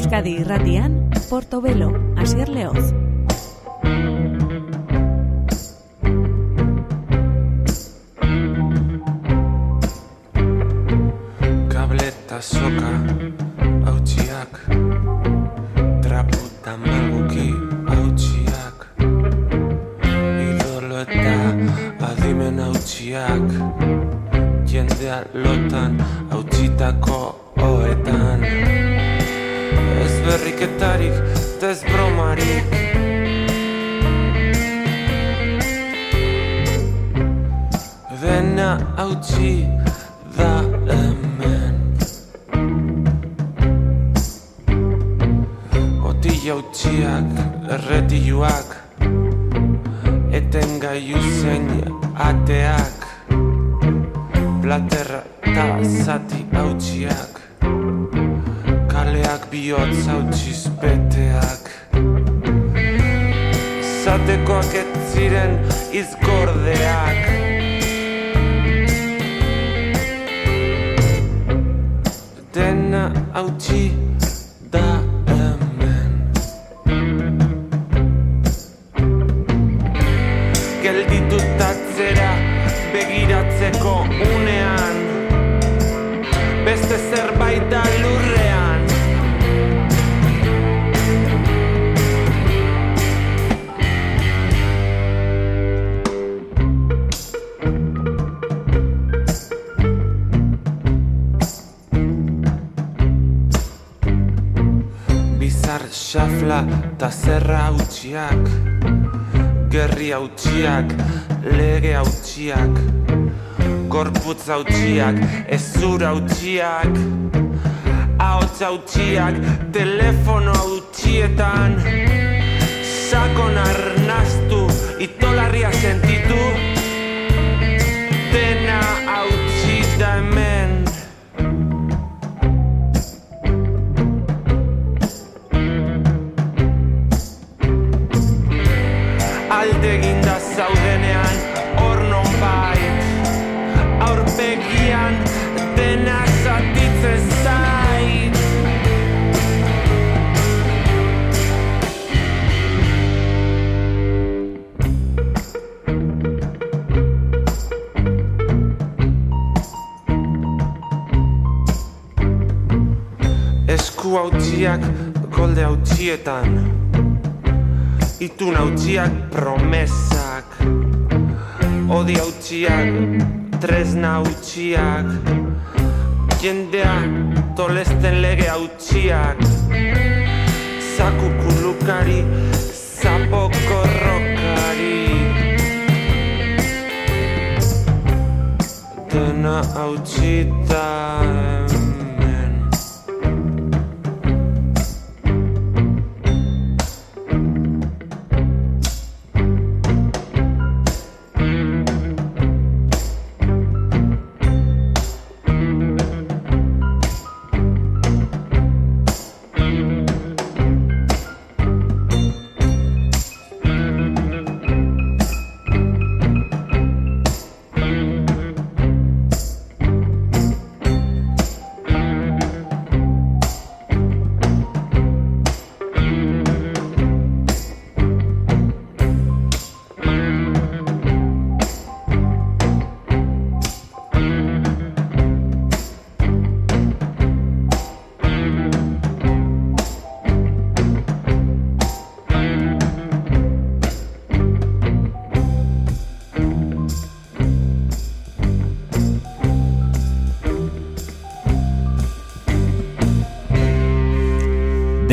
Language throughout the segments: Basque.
Euskadi irratian, Portobelo, Asier Leoz.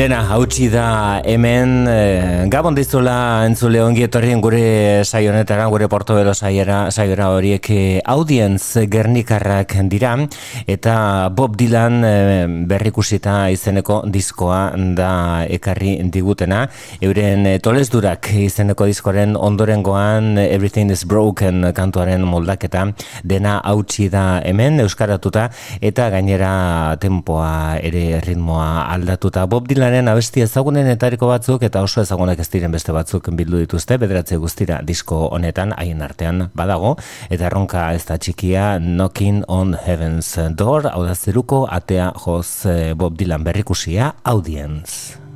Dena hautsi da hemen eh, Gabon dizula entzule ongi etorrien gure saionetara, gure portobelo saiora, saiora horiek eh, audience gernikarrak dira. Eta Bob Dylan eh, berrikusita izeneko diskoa da ekarri digutena. Euren tolesdurak izeneko diskoren ondorengoan Everything is Broken kantuaren moldaketa. Dena hautsi da hemen euskaratuta. Eta gainera tempoa ere ritmoa aldatuta. Bob Dylan Dylanen abesti ezagunen etariko batzuk eta oso ezagunak ez diren beste batzuk bildu dituzte, bederatze guztira disko honetan, haien artean badago, eta erronka ez da txikia Knocking on Heaven's Door, hau da zeruko atea joz eh, Bob Dylan berrikusia, Audience.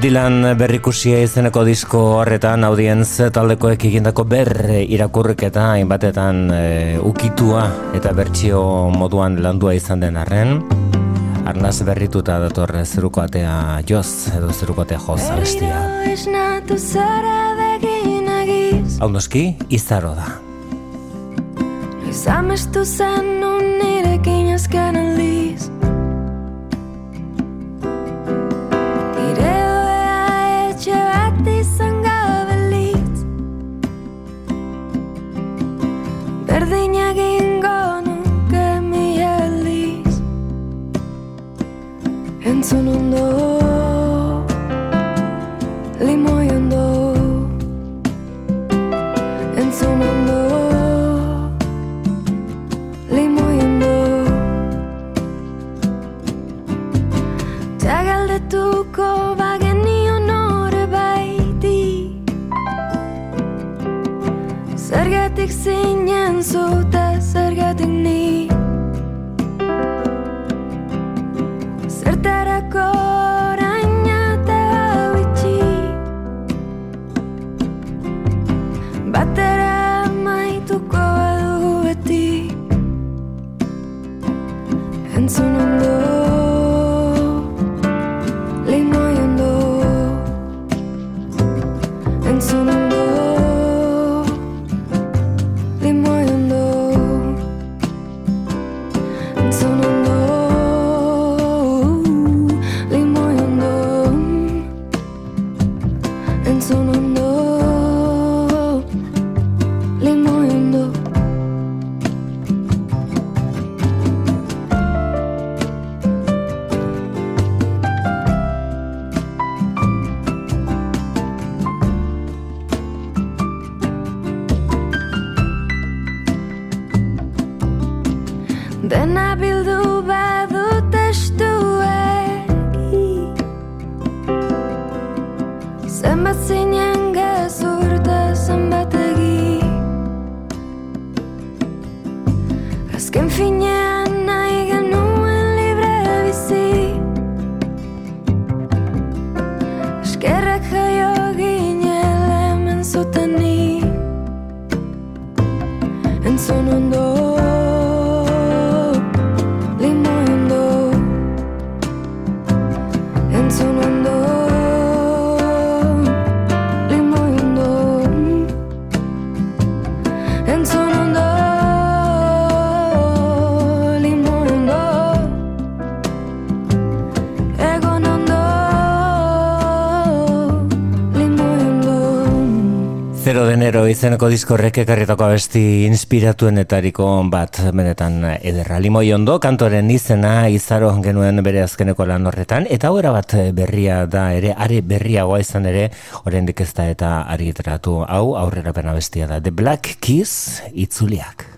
Dylan berrikusia izeneko disko horretan audienz taldekoek egindako ber irakurrik eta hainbatetan e, ukitua eta bertsio moduan landua izan den arren. Arnaz berrituta dator zeruko atea joz edo zeruko atea joz abestia Hau noski, izaro da. Izamestu zen un nirekin azken aldiz izeneko diskorrek ekarritako abesti inspiratuenetariko bat benetan ederra. Limoi ondo, kantoren izena izaro genuen bere azkeneko lan horretan, eta hau bat berria da ere, are berriagoa izan ere, oraindik ez da eta argitaratu hau aurrera pena bestia da. The Black Kiss itzuliak.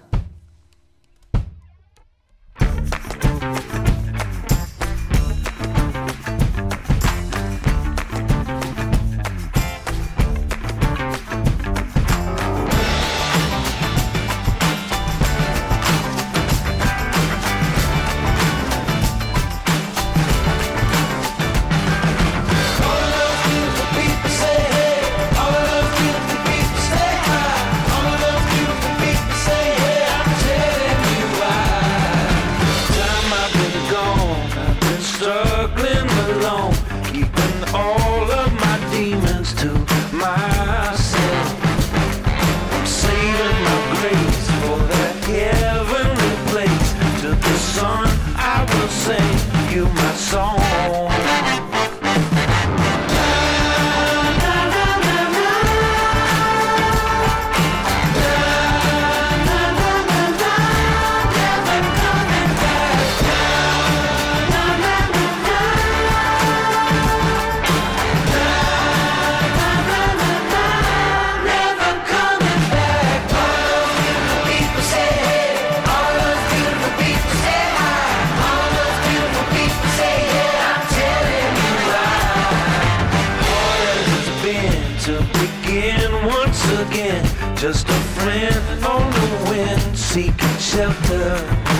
just a friend on the wind seeking shelter.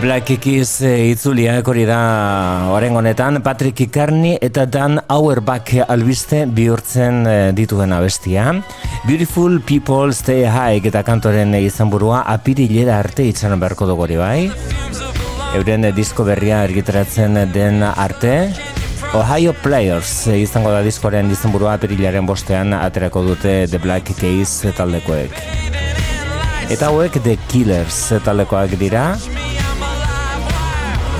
Black Keys e, itzuliak hori da oren honetan. Patrick Icarni eta Dan Auerbach albiste bihurtzen e, dituen abestia. Beautiful People Stay High eta kantoren izan burua apirilera arte itxan beharko dugu hori bai. Euren disko berria ergitaratzen den arte. Ohio Players izango da diskoren izan burua apirilaren bostean aterako dute The Black Keys taldekoek. Eta hauek The Killers taldekoak dira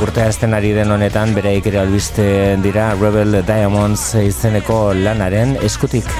urtea esten ari den honetan bere ere albiste dira Rebel Diamonds izeneko lanaren eskutik.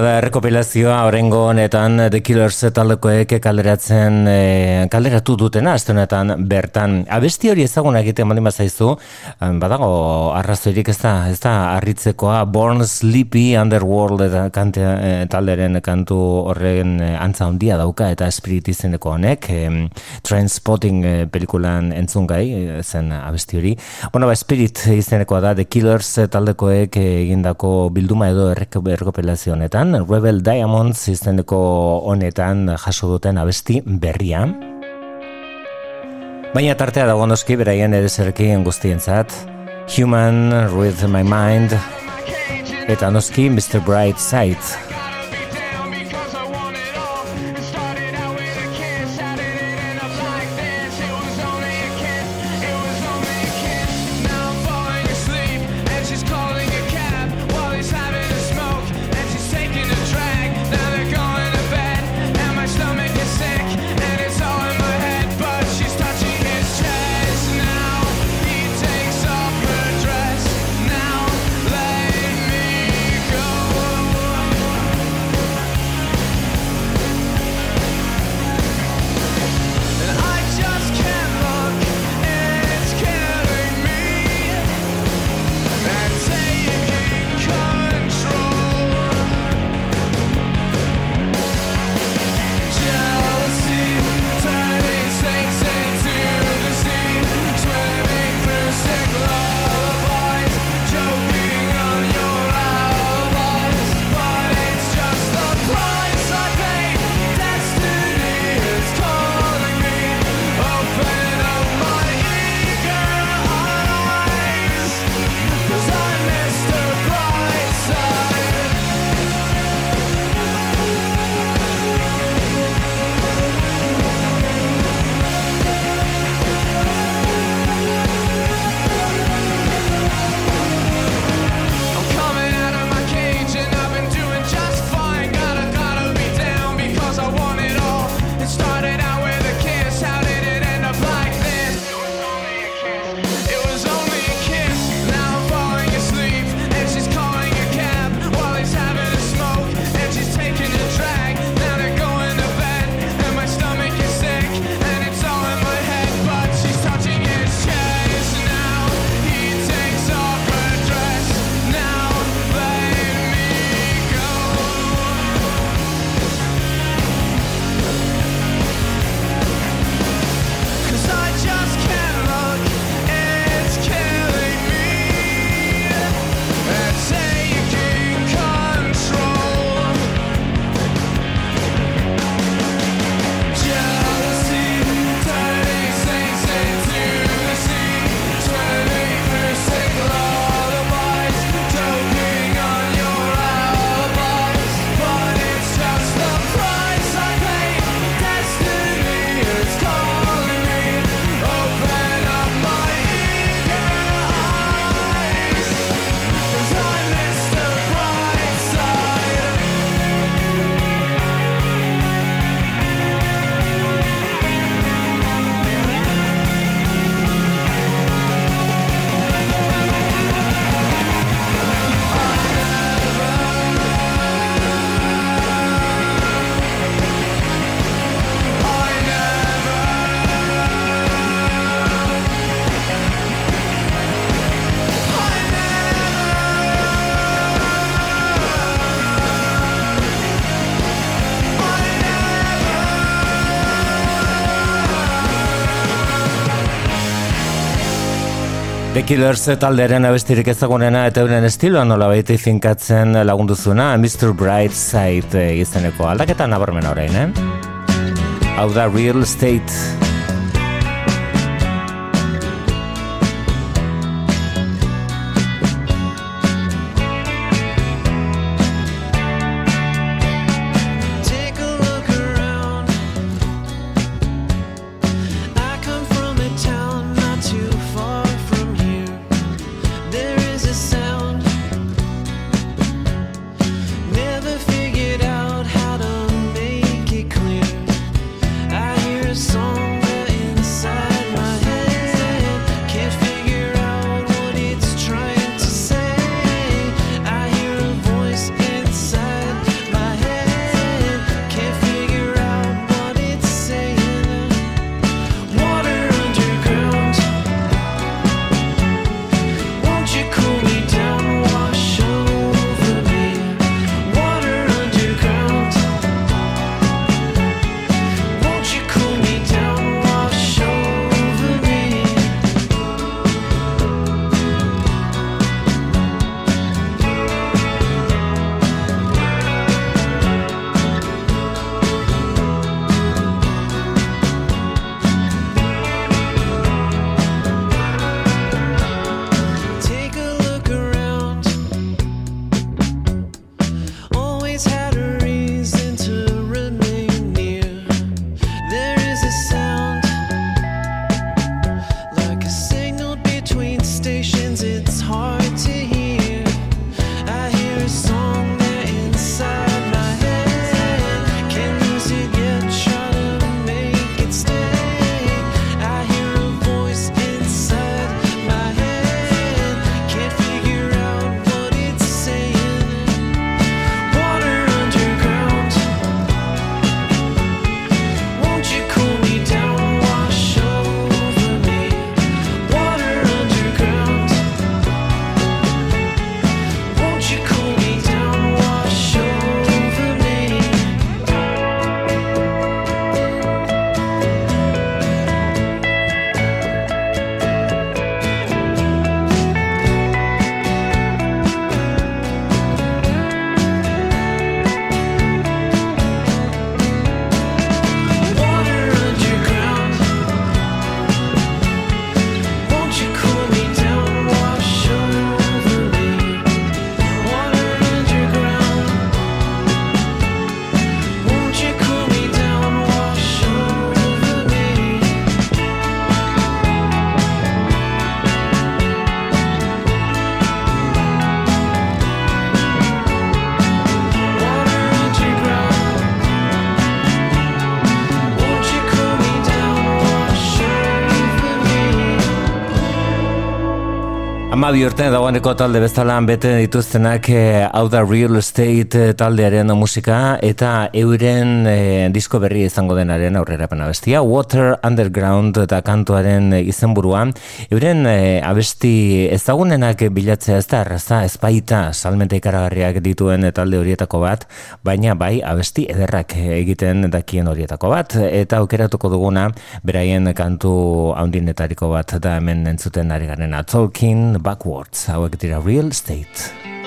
Bilduma da errekopilazioa orengo honetan The Killers taldekoek kalderatzen e, kalderatu dutena aste honetan bertan. Abesti hori ezaguna egiten baldin bazaizu badago arrazoirik ez da ez da harritzekoa. Born Sleepy Underworld eta kante, e, talderen kantu horren e, antza handia dauka eta Spirit izeneko honek e, Trainspotting e, pelikulan entzun gai zen abesti hori. Bueno ba Spirit izenekoa da The Killers taldekoek egindako bilduma edo errekopilazio honetan, Rebel Diamonds izeneko honetan jaso duten abesti berria. Baina tartea dago noski beraien ere zerkien guztientzat. Human, With My Mind, eta noski Mr. Bright Side. Killers talderen abestirik ezagunena eta euren estiloan nola baita finkatzen lagunduzuna Mr. Brightside izeneko aldaketa nabarmena orain, eh? Hau da Real Estate Amabi urte dagoeneko talde bezala bete dituztenak eh, hau da Real Estate eh, taldearen musika eta euren eh, disko berri izango denaren aurrera pena bestia Water Underground eta kantuaren izenburua euren abesti ezagunenak bilatzea ez da erraza ezpaita salmente ikaragarriak dituen talde horietako bat baina bai abesti ederrak egiten dakien horietako bat. Eta aukeratuko duguna beraien kantu haundinetariko bat da hemen entzuten ari garen Tolkien, backwards hauek dira real estate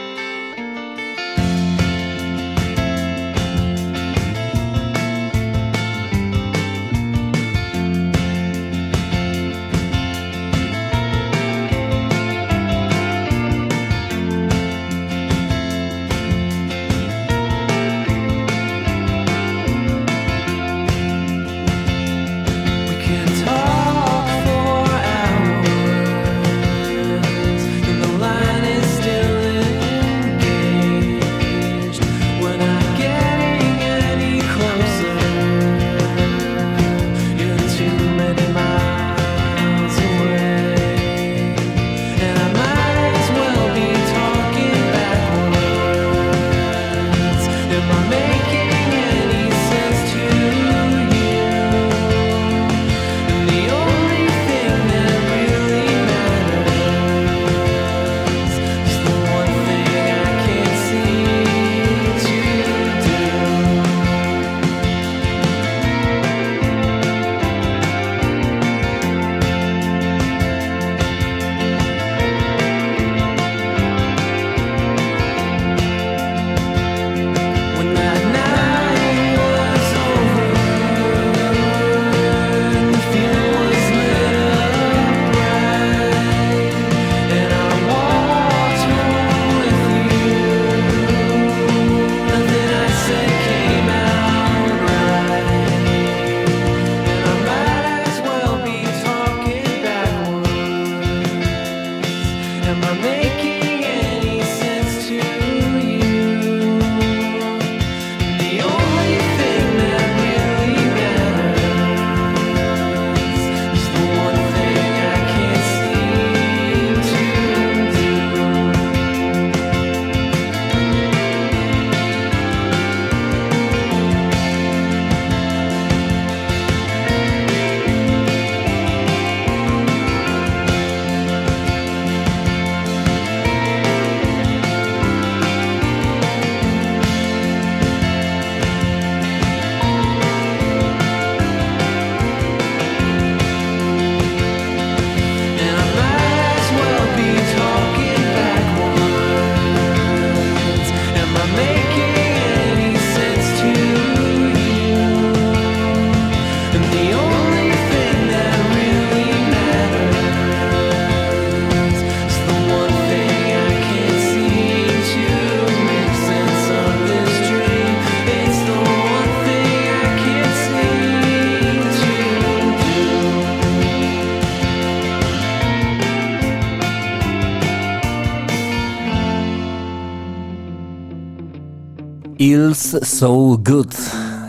So Good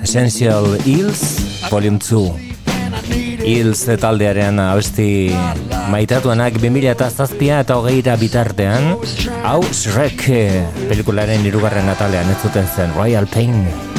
Essential Ills Volume 2 Ilz taldearen abesti maitatuenak 2000 eta zazpia eta hogeira bitartean hau Shrek pelikularen irugarren atalean ez zuten zen Royal Pain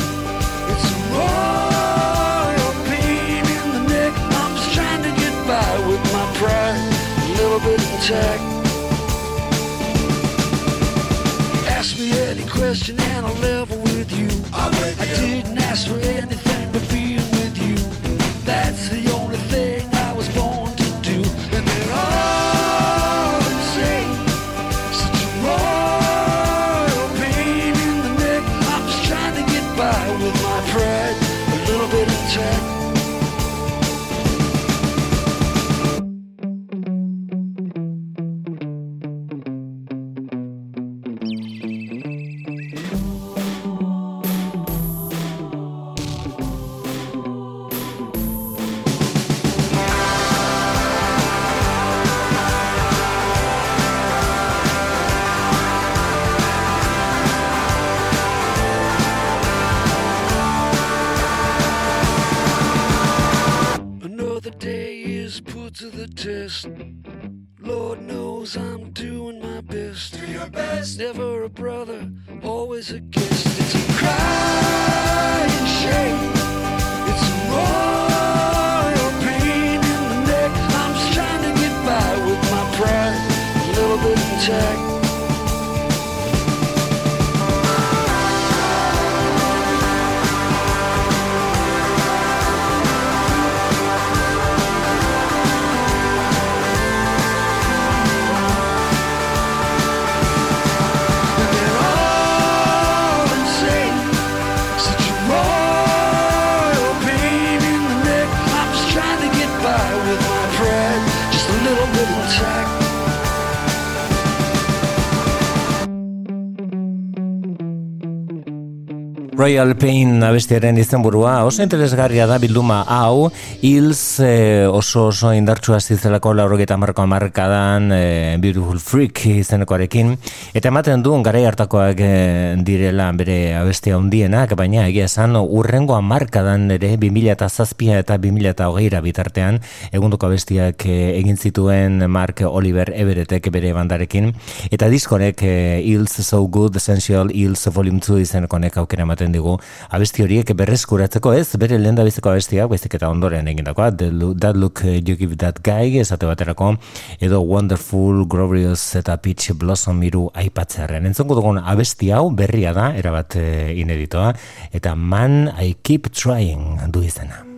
never a brother, always a kid. Royal Pain abestiaren izenburua. Oso interesgarria da bilduma hau. Hills eh, oso oso indartsua zizelako laurogeta marko amarkadan eh, Beautiful Freak izenekoarekin. Eta ematen du garai hartakoak eh, direla bere abestia hundienak baina egia esan urrengo amarkadan ere 2000 eta zazpia eta 2000 eta hogeira bitartean egunduko abestiak eh, egin zituen Mark Oliver Everettek bere bandarekin. Eta diskorek Hills So Good Essential Hills Volume 2 izenekonek aukera ematen digu abesti horiek berreskuratzeko ez bere lehen dabizeko abestia baizik eta ondoren egindakoa That Look uh, You Give That Guy esate baterako edo Wonderful Glorious eta Peach Blossom miru aipatzearen. Entzongo dugun abesti hau berria da erabat uh, ineditoa eta Man I Keep Trying du izena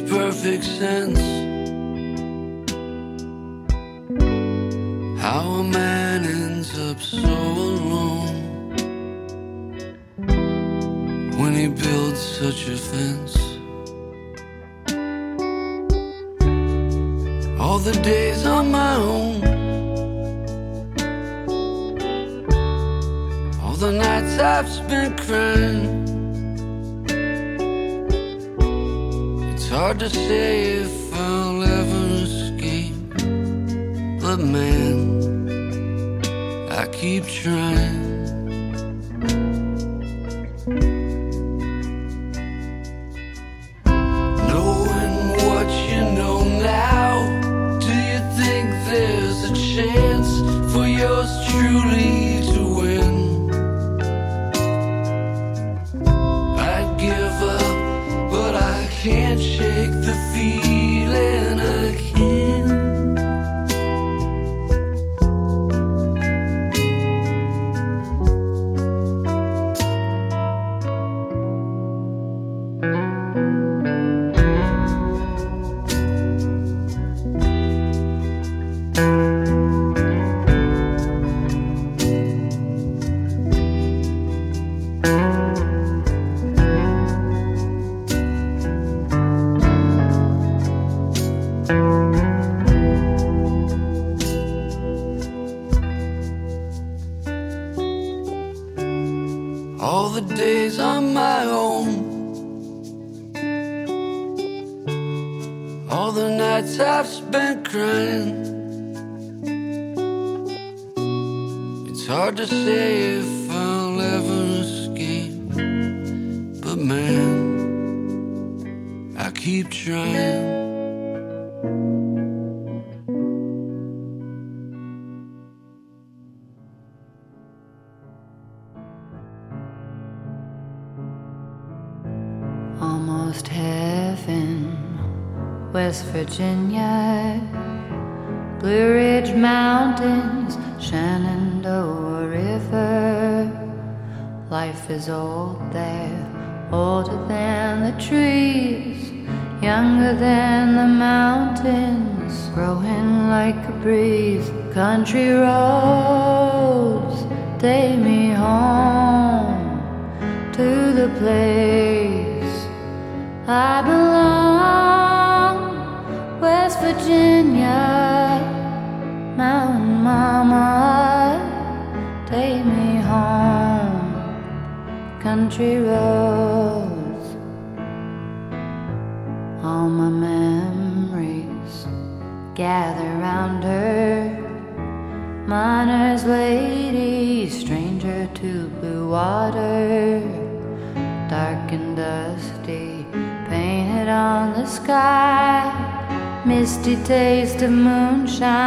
makes perfect sense. How a man ends up so alone when he builds such a fence. All the days on my own, all the nights I've spent crying. Hard to say if I'll ever escape. But man, I keep trying.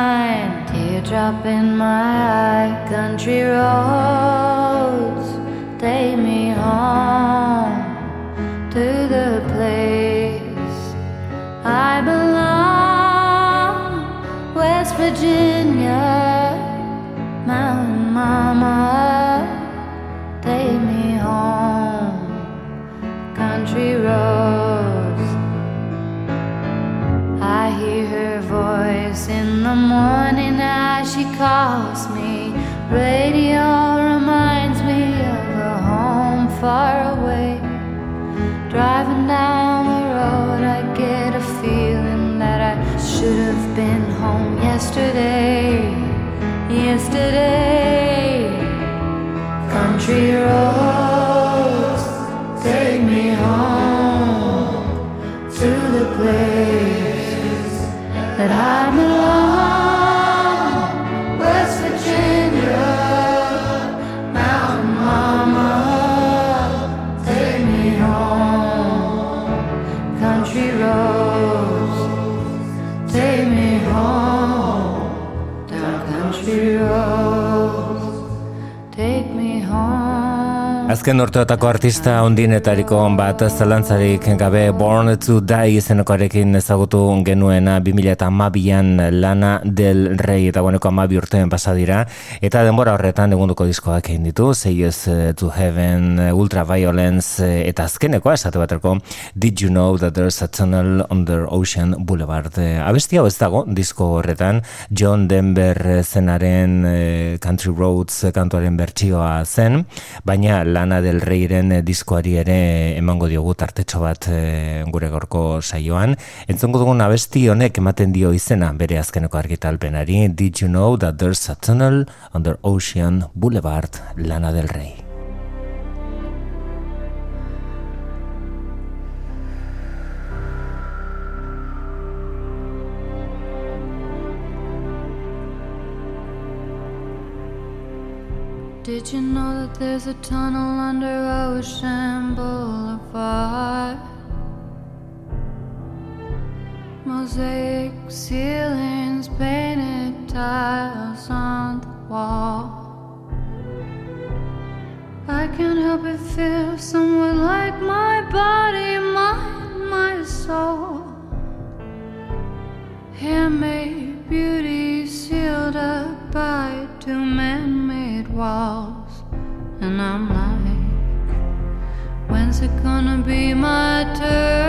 Moonshine, teardrop in my eye, country roads take me home to calls me. Radio reminds me of a home far away. Driving down the road, I get a feeling that I should have been home yesterday. Yesterday, country roads take me home to the place that I belong. Azken urteotako artista ondinetariko bat zelantzarik gabe Born to Die izenekoarekin ezagutu genuena 2008an lana del rei eta bueneko amabi urtean pasadira eta denbora horretan egunduko diskoak egin ditu Say Yes to Heaven, Ultra Violence eta azkeneko esate bateko Did You Know That There's a Tunnel Under Ocean Boulevard? Abesti hau ez dago disko horretan. John Denver zenaren eh, Country Roads kantuaren bertsioa zen baina Lana del Reyren eh, diskoari ere emango diogu tartetxo bat e, gure gorko saioan. Entzongo dugun abesti honek ematen dio izena bere azkeneko argitalpenari Did you know that there's a tunnel under Ocean Boulevard Lana del Rey? That there's a tunnel under Ocean Boulevard? Mosaic ceilings, painted tiles on the wall. I can't help but feel somewhat like my body, mind, my soul. Handmade beauty sealed up by two man made walls. And I'm like, when's it gonna be my turn?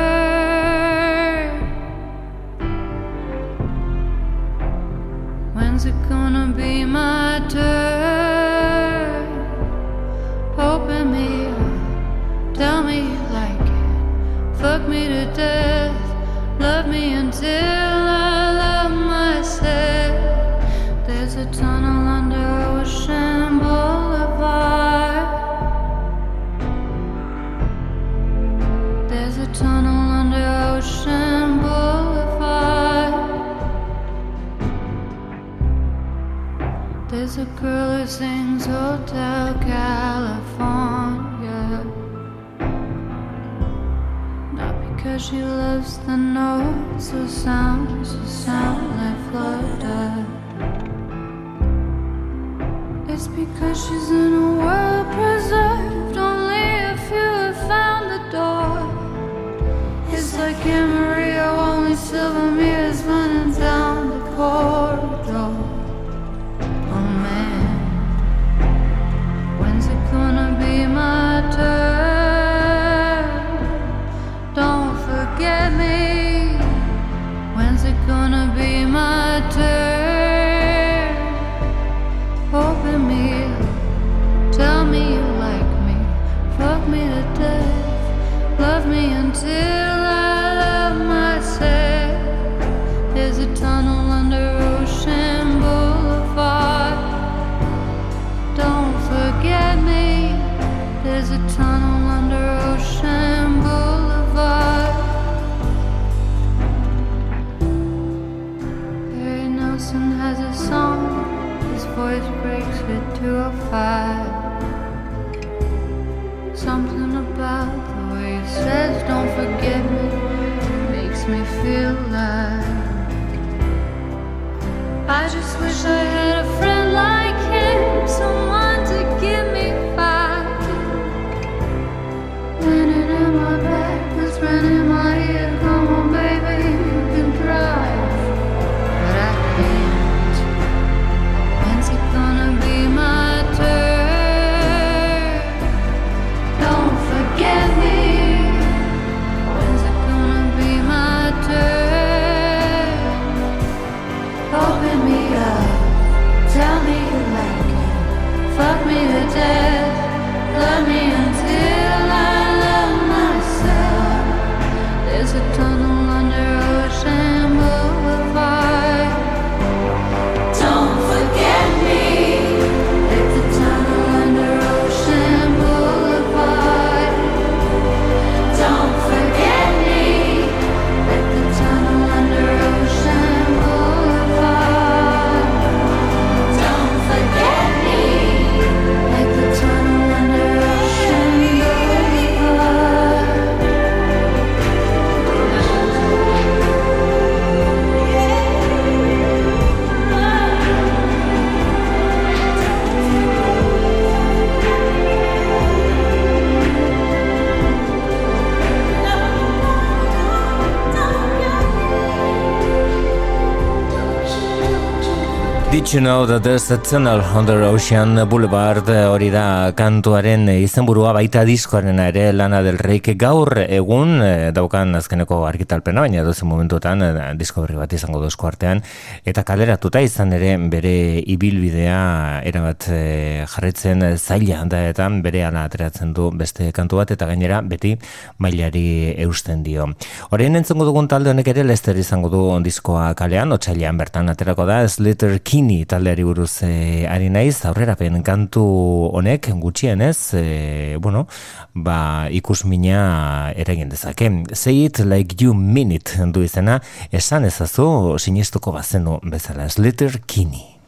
When's it gonna be my turn? Open me up, tell me you like it, fuck me to death, love me until I love myself. There's a tunnel You know that there's a tunnel under Ocean Boulevard hori da kantuaren izenburua baita diskoaren ere lana del reik gaur egun eh, daukan azkeneko argitalpena baina dozen momentuetan eh, disko berri bat izango duzko artean eta kaleratuta izan ere bere ibilbidea erabat eh, jarretzen zaila da eta bere ana ateratzen du beste kantu bat eta gainera beti mailari eusten dio. Horien entzongo dugun talde honek ere Lester izango du diskoa kalean, otsailean bertan aterako da Slater Kinney taldeari buruz e, ari naiz, aurrerapen kantu honek gutxienez, e, bueno, ba, ikusmina eragin dezake. Say it like you it du izena, esan ezazu sinistuko bazenu bezala Slater Kinney.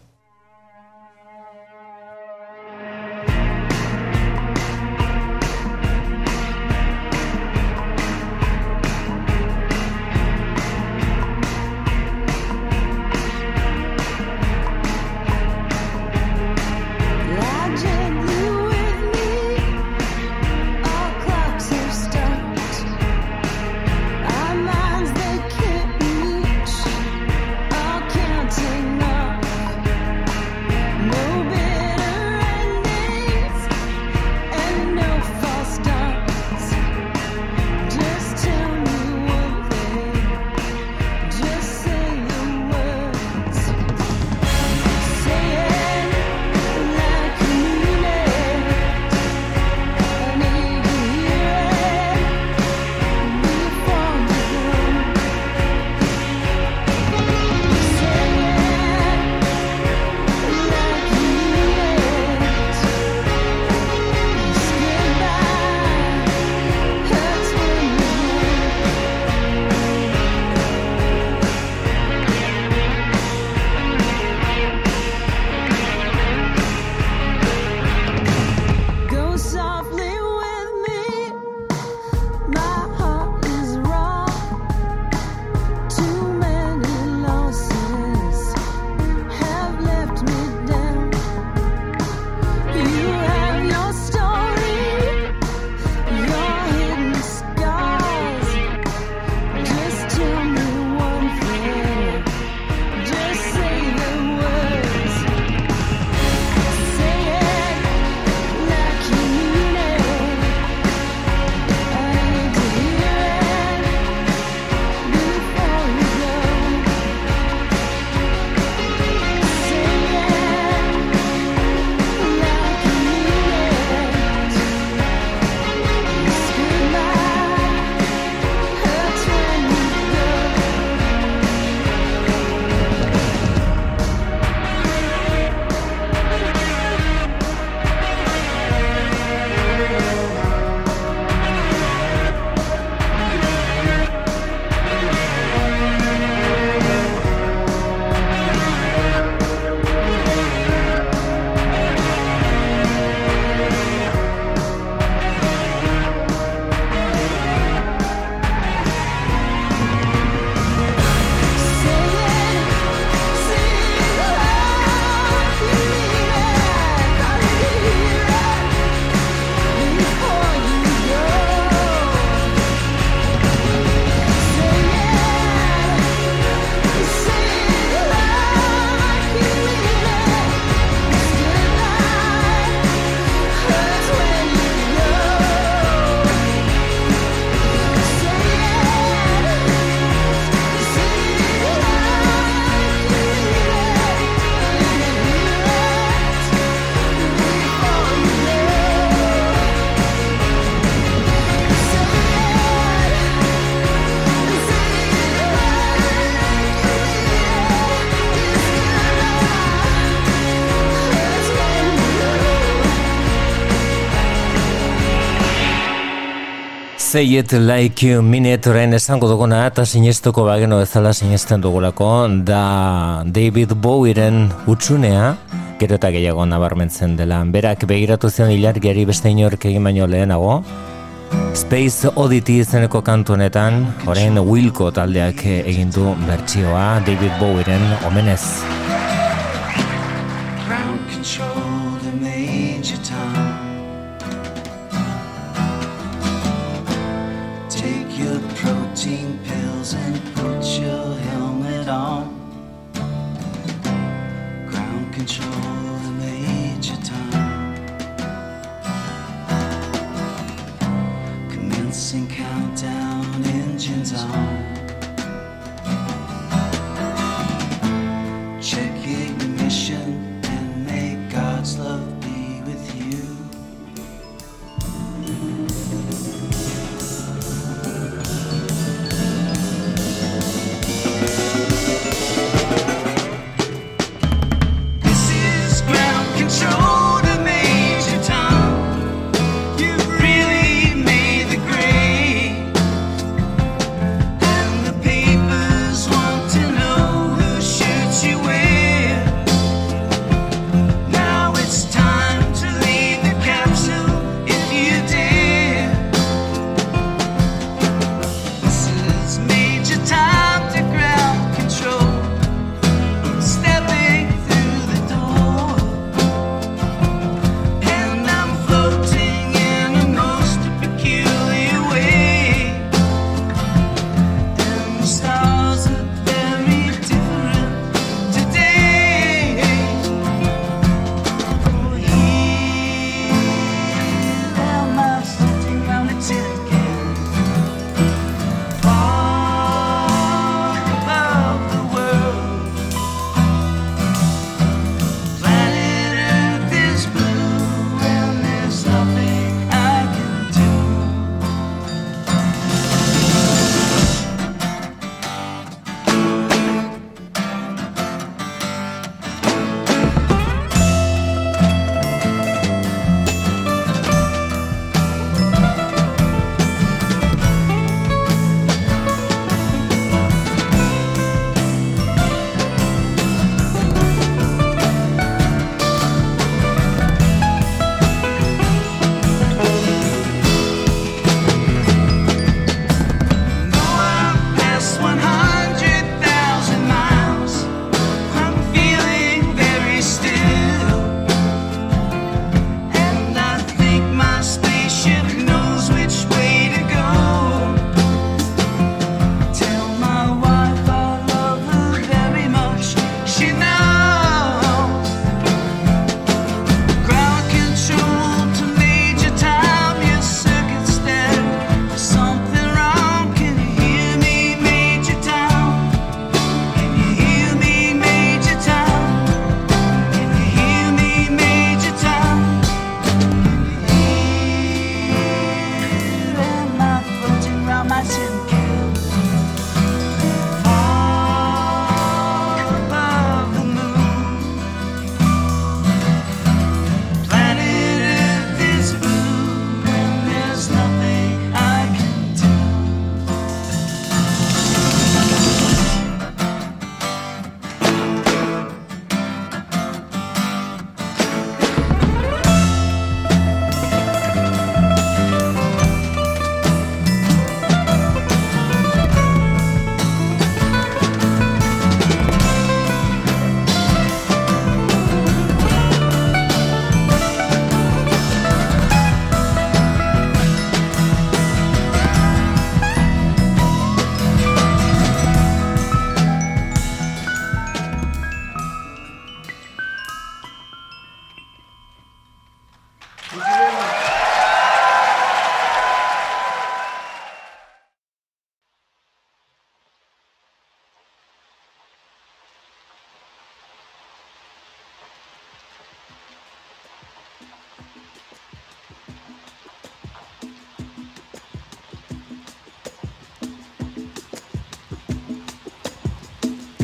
Say it like you mean it orain esango duguna eta sinestuko bageno ezala sinesten dugulako da David Bowieren utxunea gero eta gehiago nabarmentzen dela. Berak begiratu zion ilargiari beste inork egin baino lehenago. Space Oddity izeneko kantu honetan orain Wilco taldeak egin du bertsioa David Bowieren omenez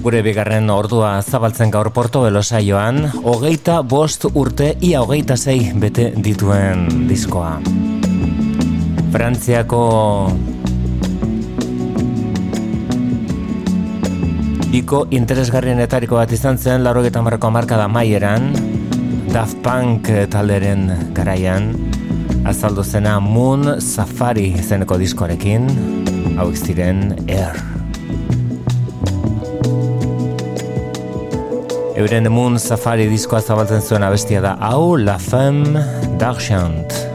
Gure bigarren ordua zabaltzen gaur porto saioan, hogeita bost urte ia hogeita zei bete dituen diskoa. Frantziako Iko interesgarrienetariko bat izan zen, laro eta marrako marka da maieran, Daft Punk talderen garaian, azaldu zena Moon Safari zeneko diskoarekin, hau ziren Air. Euren Moon Safari diskoa zabaltzen zuen abestia da hau La Femme d'Argent.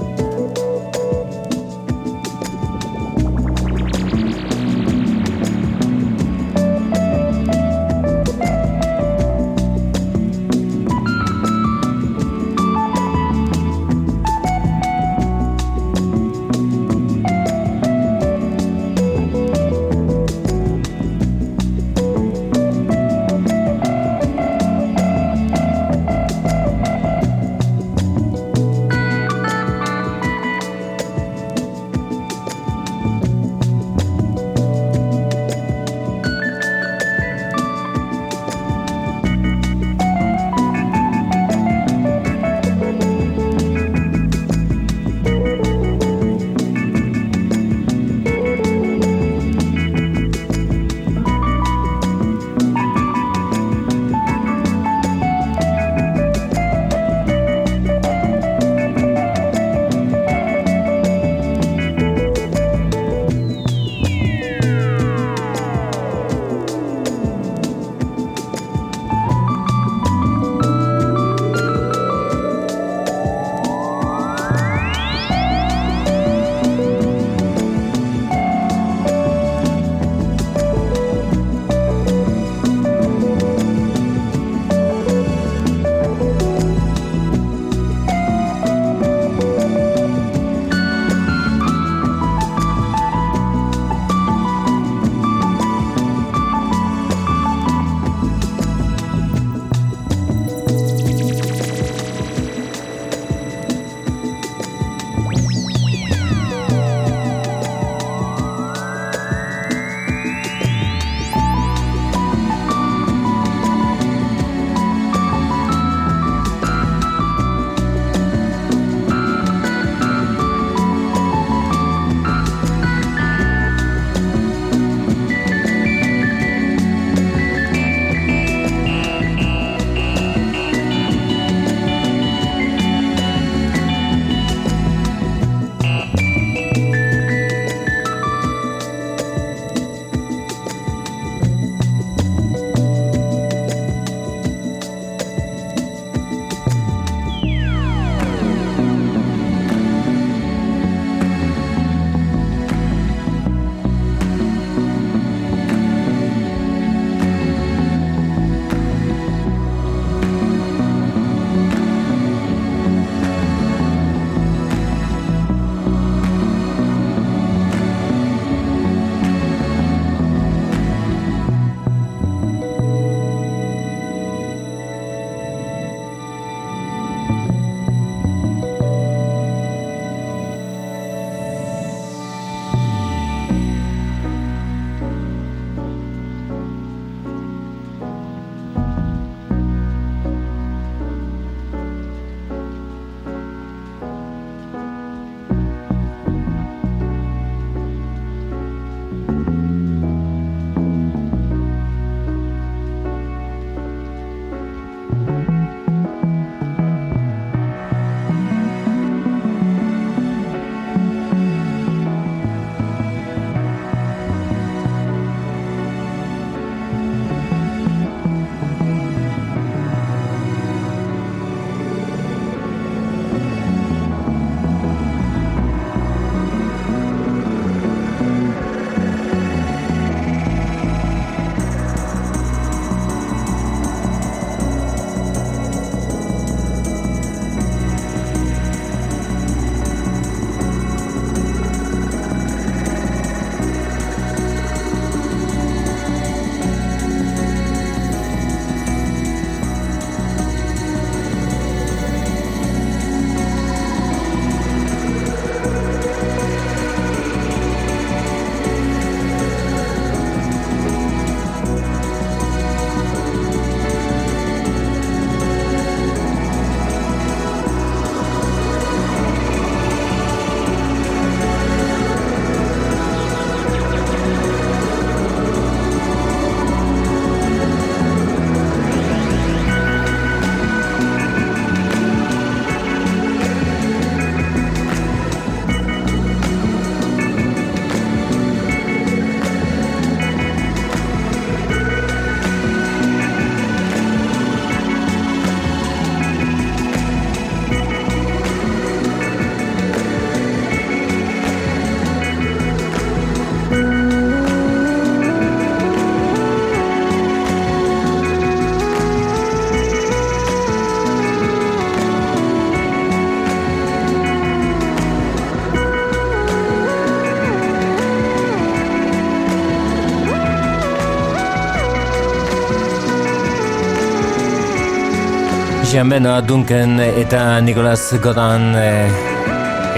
Christian Benoa Duncan eta Nicolas Godan e,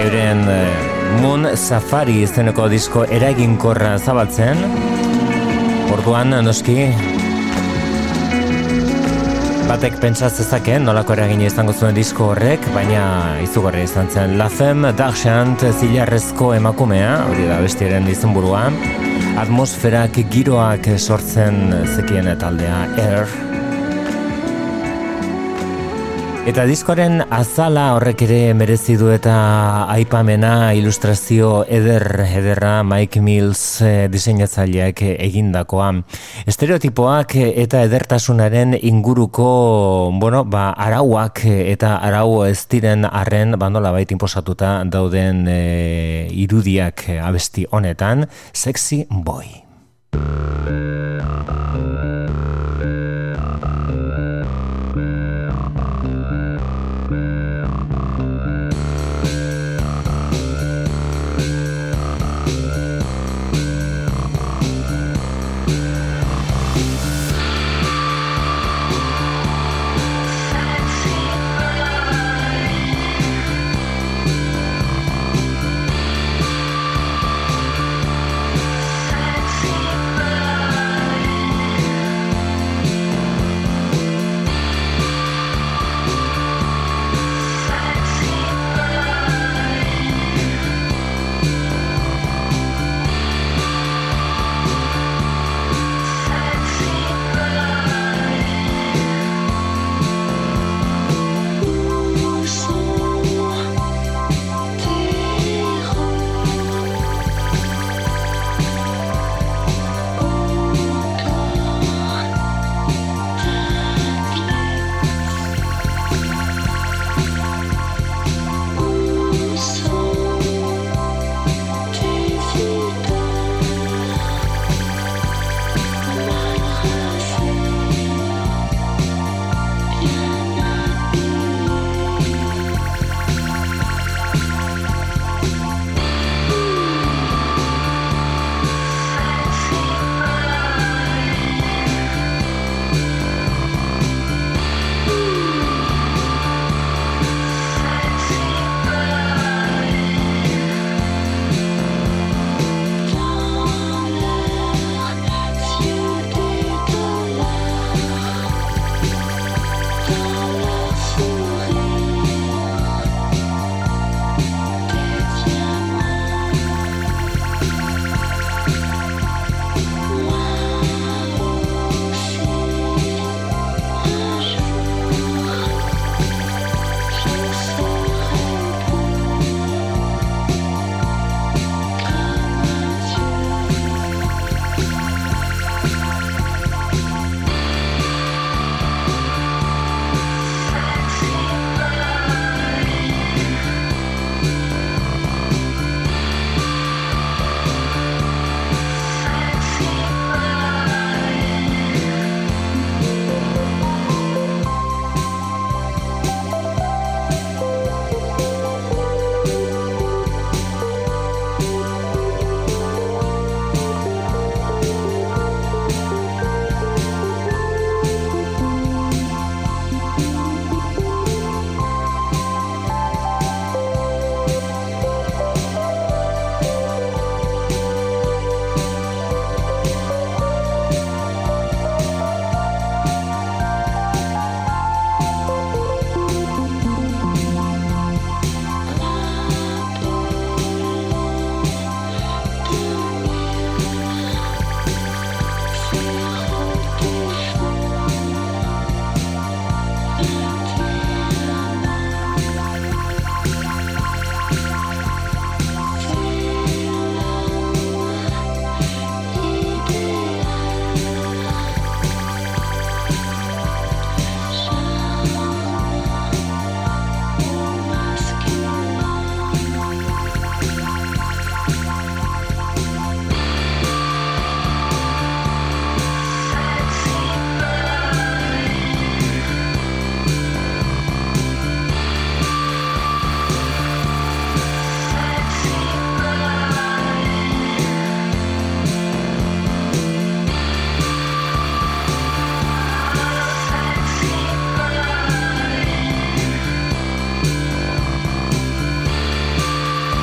euren e, Moon Safari izeneko disko eraginkorra zabaltzen. Orduan noski batek pentsa zezakeen nolako eragin izango zuen disko horrek baina izugarri izan zen. La Femme d'Argent zilarrezko emakumea hori da bestiaren izan buruan atmosferak giroak sortzen zekien taldea Air Eta diskoaren azala horrek ere merezi du eta aipamena ilustrazio eder ederra Mike Mills e, diseinatzaileak egindakoa. Estereotipoak eta edertasunaren inguruko bueno, ba, arauak eta arau ez diren arren bandola bait inposatuta dauden e, irudiak abesti honetan, sexy boy.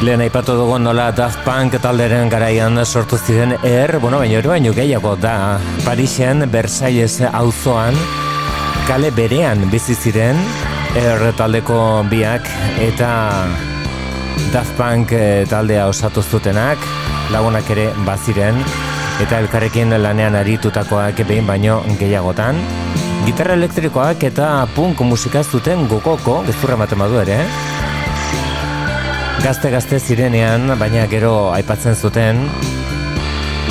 Lehen aipatu dugu nola Daft Punk talderen garaian sortu ziren er, bueno, baina hori baino gehiago da. Parisen, Versailles auzoan kale berean bizi ziren er taldeko biak eta Daft Punk eh, taldea osatu zutenak lagunak ere baziren. Eta elkarrekin lanean aritutakoak behin baino gehiagotan. Gitarra elektrikoak eta punk musika zuten gokoko, gezurra matemadu ere, Gazte-gazte zirenean, baina gero aipatzen zuten,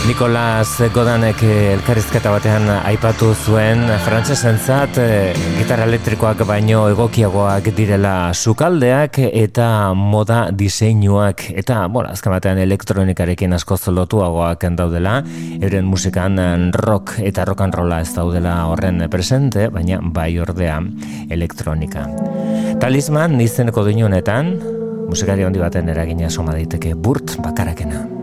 Nikolas Godanek elkarrizketa batean aipatu zuen. Frantsesen zat eh, gitarra elektrikoak baino egokiagoak direla sukaldeak eta moda diseinuak eta bueno, azken batean elektronikarekin asko zolotuagoak daudela. Euren musikan rock eta rock and rolla ez daudela horren presente baina bai ordea elektronika. Talisman izeneko dinunetan musikari handi baten eragina soma daiteke burt bakarakena.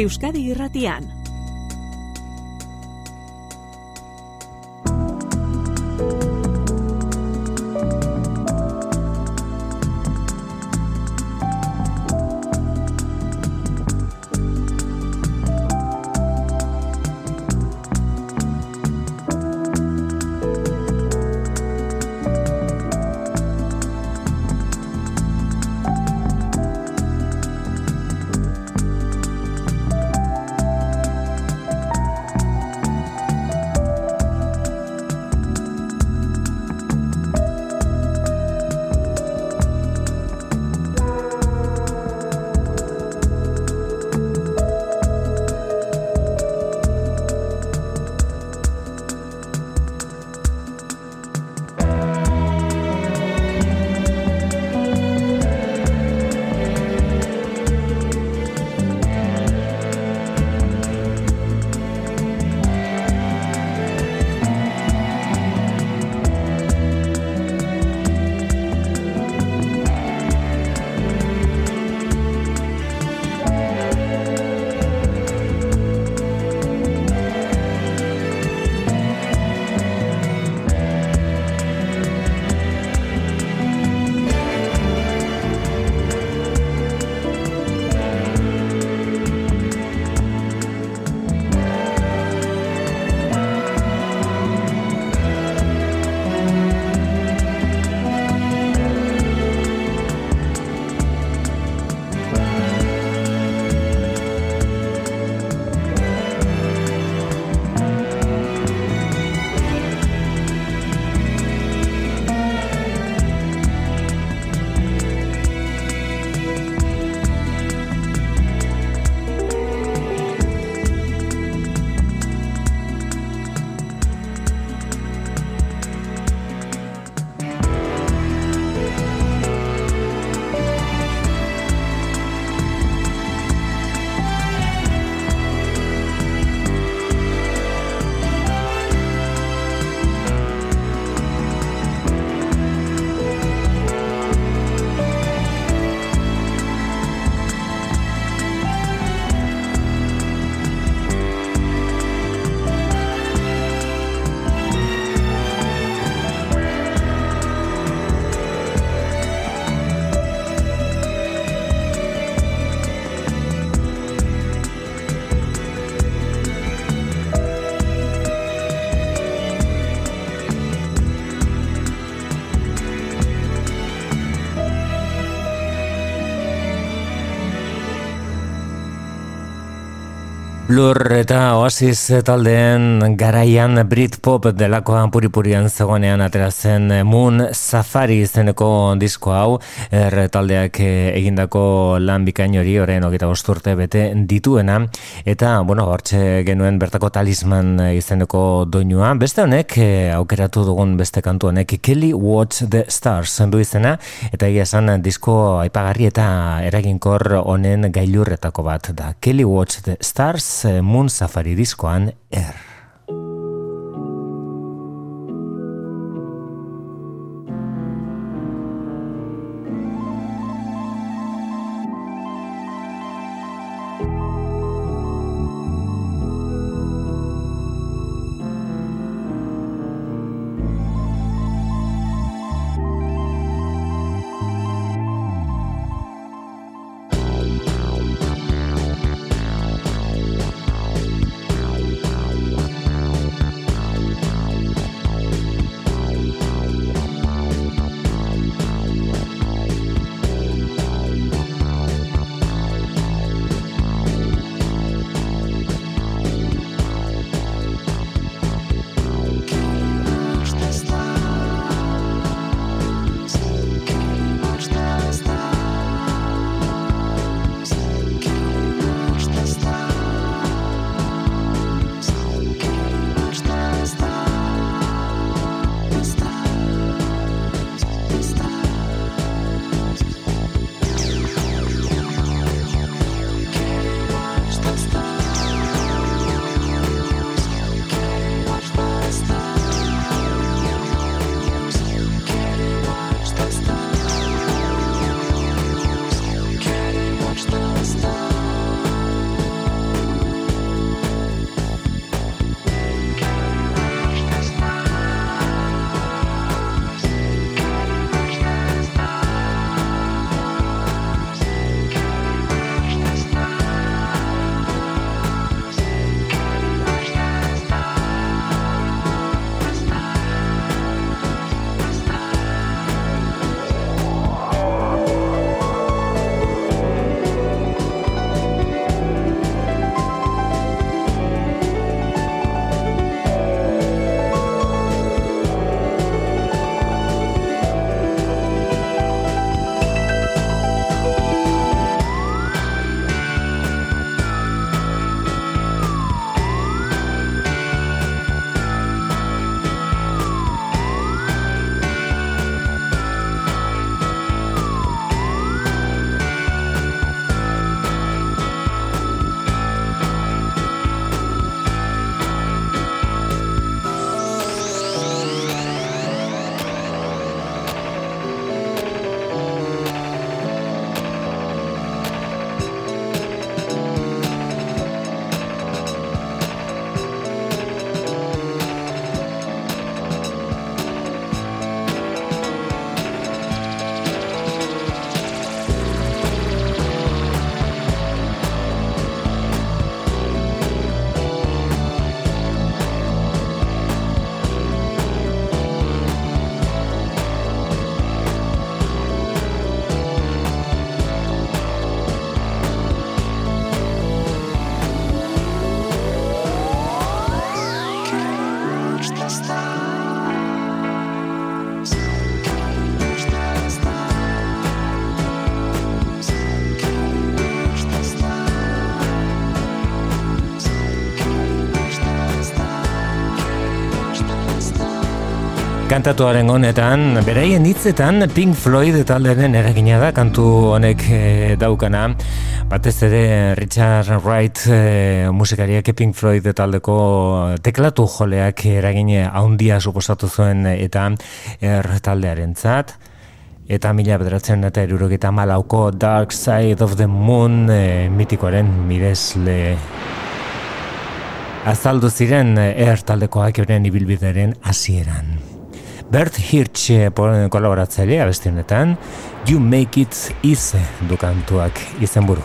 Euskadi irratian. Blur eta Oasis taldeen garaian Britpop delakoan puripurian zegoenean aterazen Moon Safari izeneko disko hau. Er taldeak egindako lan bikain hori orain hogeita bosturte bete dituena. Eta bueno hortxe genuen bertako talisman izeneko doinua. Beste honek aukeratu dugun beste kantu honek Kelly Watch the Stars zendu izena. Eta egia esan disko aipagarri eta eraginkor honen gailurretako bat da. Kelly Watch the Stars Moon Safari diskoan er. Kantatuaren honetan, beraien hitzetan Pink Floyd taldearen eragina da kantu honek e, daukana. Batez ere Richard Wright e, musikariak Pink Floyd taldeko teklatu joleak eragine handia suposatu zuen eta er taldearen zat. Eta mila bederatzen eta erurogeta malauko Dark Side of the Moon e, mitikoaren midezle azaldu ziren er taldekoak euren ibilbideren hasieran. Bert Hirsch eh, kolaboratzailea beste honetan You Make It Easy dukantuak izen buru.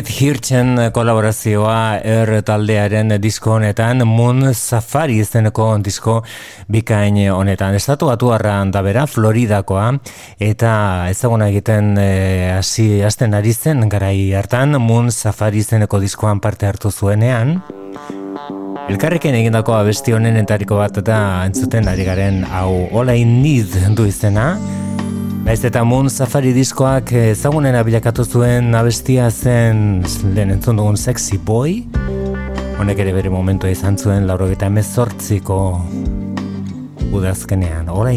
Beth Hirtzen kolaborazioa er taldearen disko honetan Moon Safari izeneko disko bikain honetan. Estatu batu da bera, Floridakoa, eta ezaguna egiten eh, hasi e, asten ari zen garai hartan Moon Safari izeneko diskoan parte hartu zuenean. Elkarrekin egindako abesti honen entariko bat eta entzuten ari garen hau All I Need du izena. Naiz eta Moon Safari diskoak ezagunen abilakatu zuen abestia zen lehen entzun dugun Sexy Boy. Honek ere bere momentu izan zuen lauro eta emezortziko udazkenean. All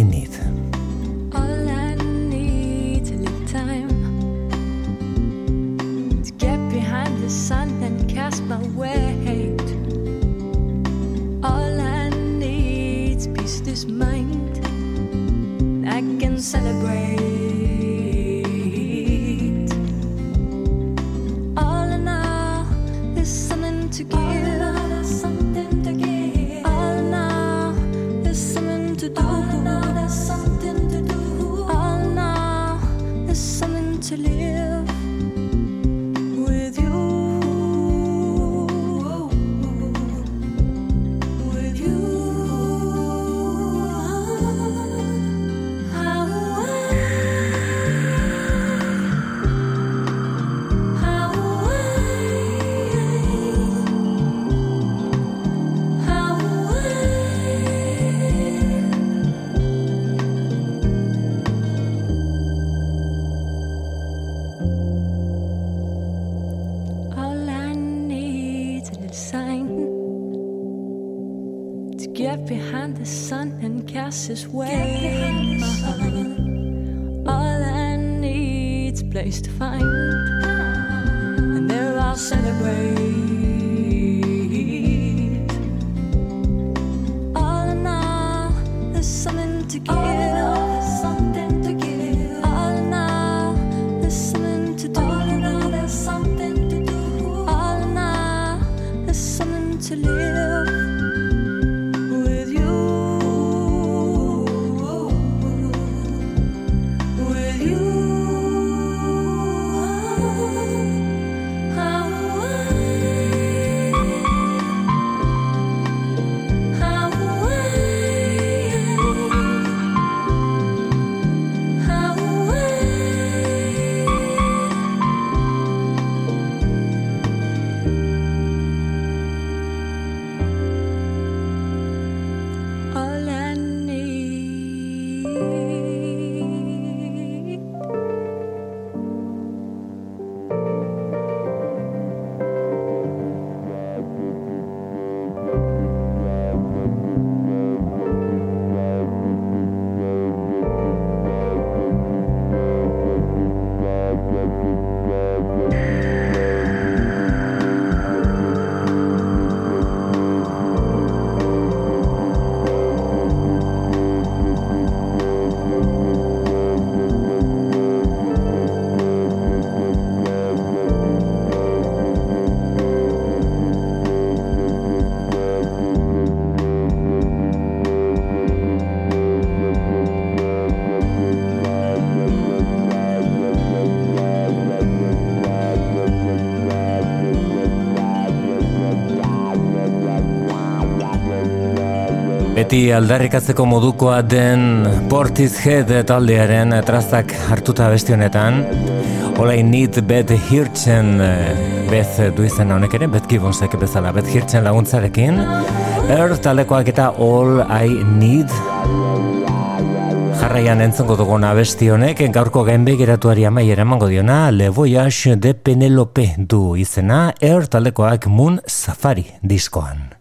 Beti aldarrikatzeko modukoa den Portishead taldearen trazak hartuta besti honetan. Ola need bet hirtzen bez du izan honek ere, bet gibonsek bezala, bet hirtzen laguntzarekin. Er taldekoak eta all I need jarraian entzongo dugun abesti honek gaurko gainbegiratuari amaiera emango diona Le Voyage de Penelope du izena er taldekoak Moon Safari diskoan.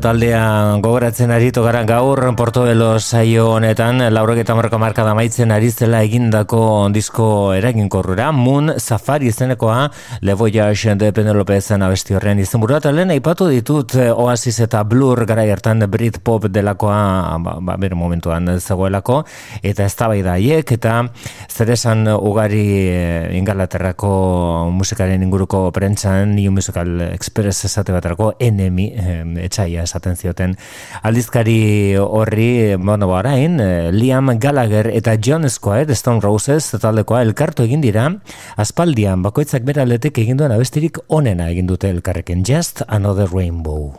Taldea gogoratzen aritu gara gaur Portobelo saio honetan laurok eta marka marka da maitzen ari zela egindako disko eraginkorrura. Moon Safari izenekoa Le Voyage de Penelope zen abesti horren izen burua eta lehen aipatu ditut eh, Oasis eta Blur gara hartan Brit Pop delakoa ba, ba, momentuan zegoelako. Eta ez da hiek eta zer esan ugari eh, ingalaterrako musikaren inguruko prentzan New Musical Express esate baterako enemi eh, esaten zioten. Aldizkari horri, bueno, barain, eh, Liam Gallagher eta John Squire, Stone Roses, taldekoa elkartu egin dira, aspaldian bakoitzak bera letek egin duen abestirik onena egin dute elkarreken, Just Another Rainbow.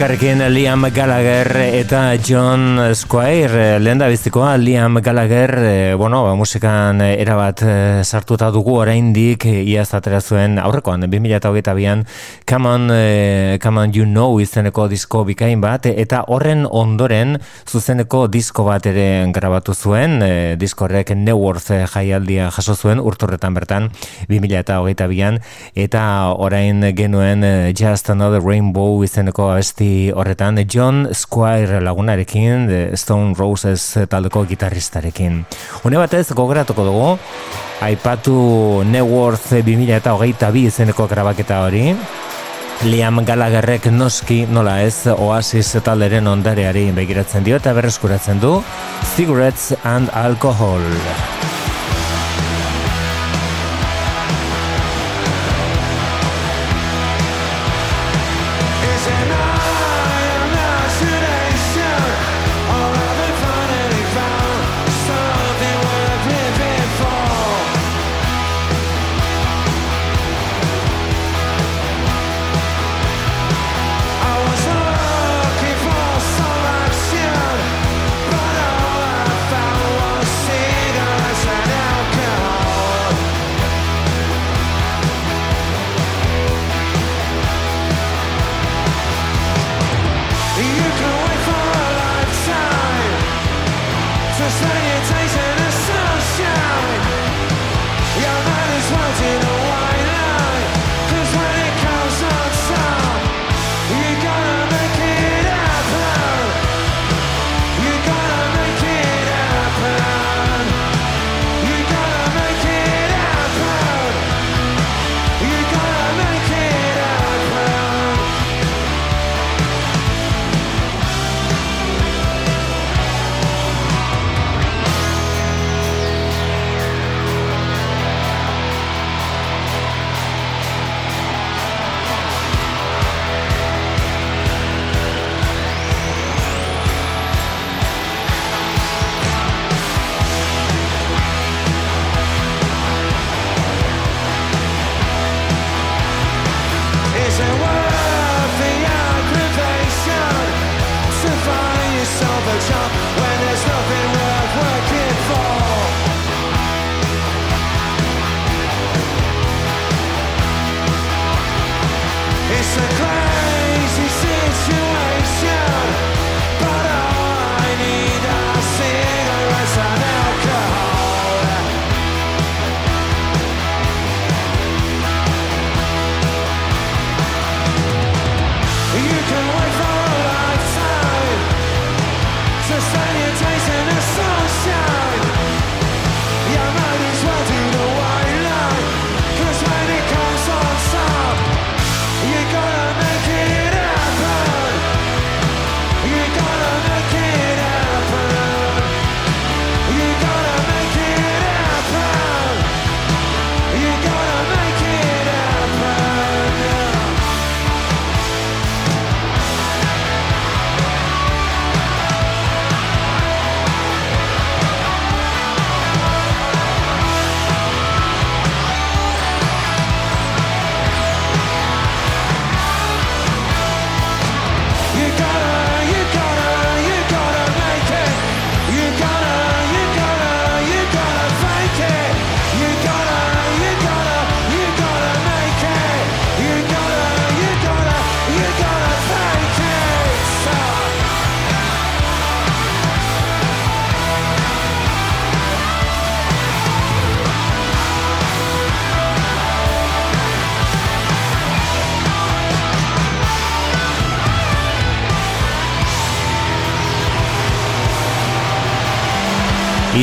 Elkarrekin Liam Gallagher eta John Squire lehen da biztikoa Liam Gallagher e, bueno, ba, musikan erabat e, sartuta dugu oraindik iaz atera zuen aurrekoan 2008an Come on, e, Come on You Know izeneko disko bikain bat eta horren ondoren zuzeneko disko bat ere grabatu zuen e, disko horrek Neuworth jaialdia jaso zuen urturretan bertan 2008an eta orain genuen Just Another Rainbow izeneko abesti horretan John Squire lagunarekin The Stone Roses taldeko gitarristarekin. Une batez gogoratuko dugu aipatu Neworth 2000 eta hogeita bi izeneko grabaketa hori. Liam Gallagherrek noski nola ez Oasis talderen ondareari begiratzen dio eta berreskuratzen du Cigarettes and Alcohol.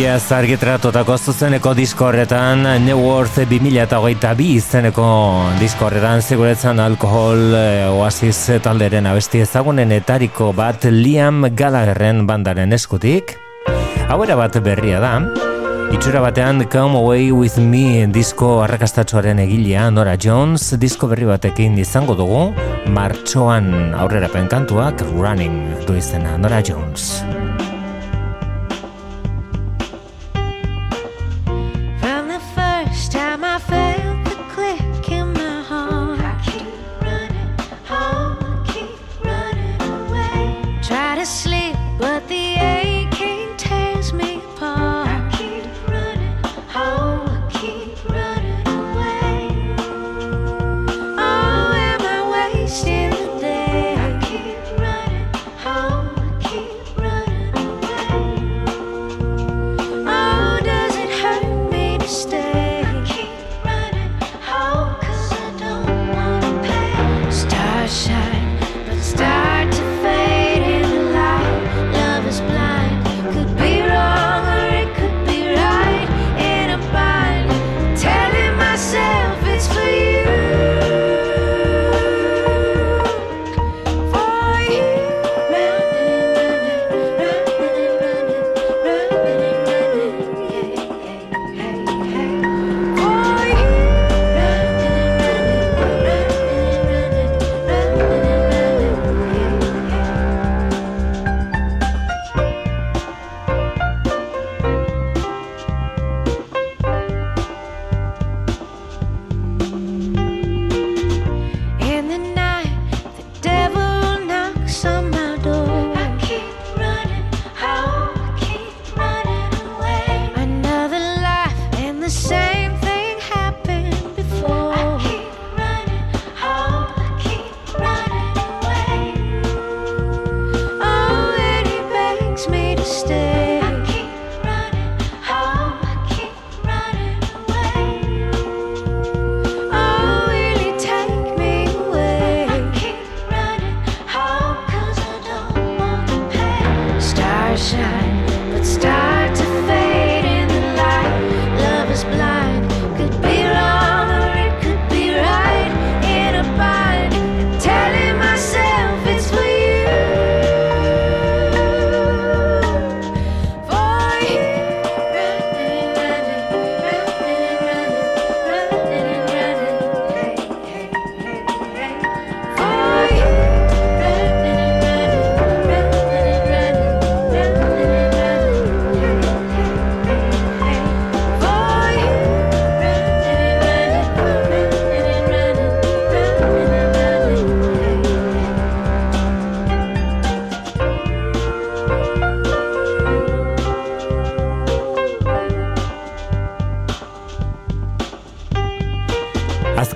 Iaz argitratotako zuzeneko disko horretan New 2008 bi izeneko disko horretan ziguretzan alkohol eh, oasis talderen abesti ezagunen etariko bat Liam Gallagherren bandaren eskutik. Hauera bat berria da. Itxura batean Come Away With Me disko arrakastatxoaren egilea Nora Jones disko berri batekin izango dugu. Martxoan aurrera penkantuak Running du izena Nora Jones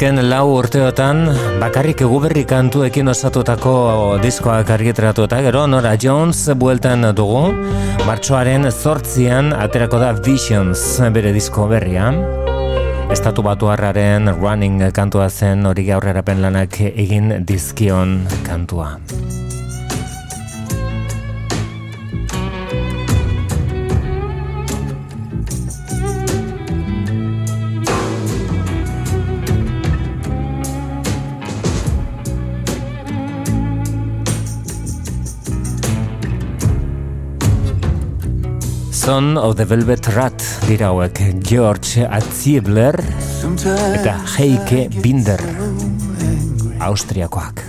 Azken lau urteotan bakarrik eguberri kantuekin osatutako diskoak argiteratu eta gero Nora Jones bueltan dugu martxoaren zortzian aterako da Visions bere disko berria Estatu batu harraren running kantua zen hori gaurrerapen lanak egin dizkion kantua. Son of the Velvet Rat dira hauek George Atziebler eta Heike Binder Austriakoak.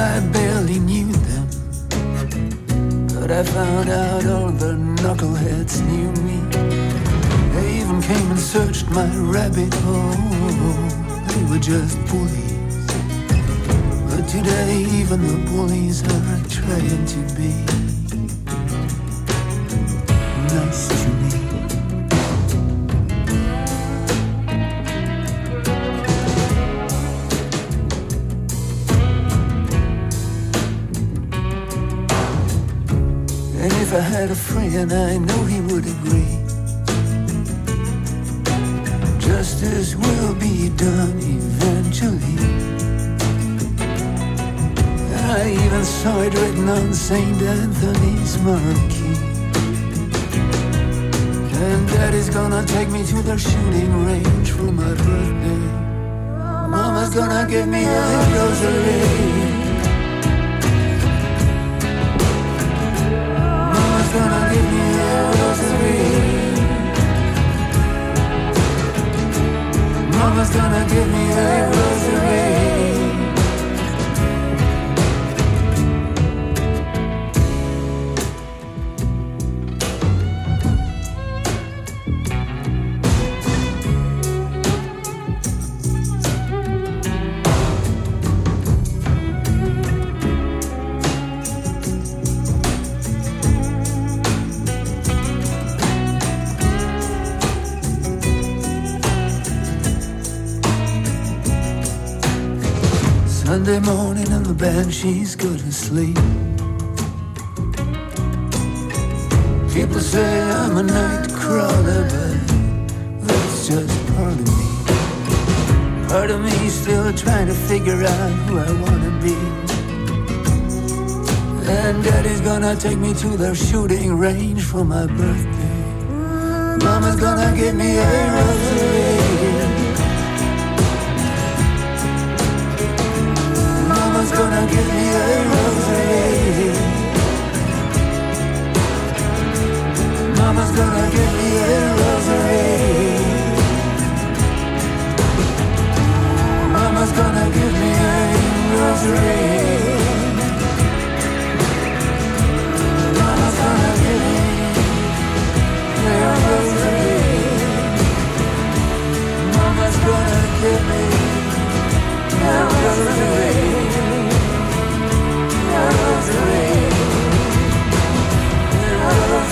I barely knew them But I found out all the knuckleheads knew me They even came and searched my rabbit hole They were just bullies But today even the bullies are trying to be had a friend, I know and the banshees go to sleep. People say I'm a night crawler, but that's just part of me. Part of me still trying to figure out who I wanna be. And daddy's gonna take me to the shooting range for my birthday. Mama's gonna give me a rosary. Give me a rosary. Mama's gonna give me a rosary. Mama's gonna give me a rosary. Mama's gonna give me a rosary. Mama's gonna give me a rosary.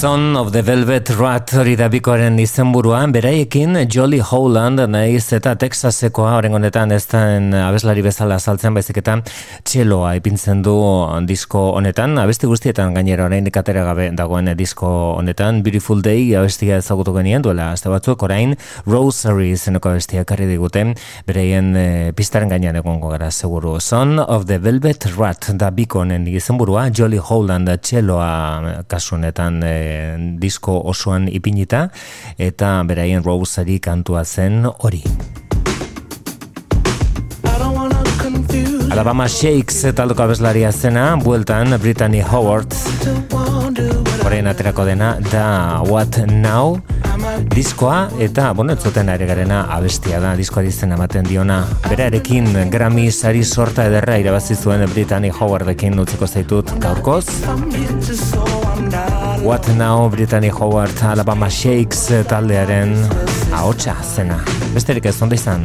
Son of the Velvet Rat hori da bikoaren izenburuan, beraiekin Jolly Howland nahiz eta Texasekoa horren honetan ez da abeslari bezala saltzen baizik eta txeloa ipintzen du disko honetan, abesti guztietan gainera orain ikatera gabe dagoen disko honetan, Beautiful Day abestia ezagutu genien duela, azte batzuk. Orain Rosary zeneko abestia karri diguten, beraien e, pistaren gainean egongo gara seguru. Son of the Velvet Rat da bikonen izenburua, Jolly Howland txeloa kasunetan e, disko osoan ipinita eta beraien Roseari kantua zen hori. Alabama Shakes taldoko abeslaria zena, bueltan Brittany Howard. Horein aterako dena da What Now? Diskoa eta bueno, zuten ere garena abestia da diskoa dizen ematen diona. Berarekin Grammy sari sorta ederra irabazi zuen Brittany Howardekin utzeko zaitut gaurkoz What Now Brittany Howard Alabama Shakes taldearen ahotsa zena. Besterik ez ondo izan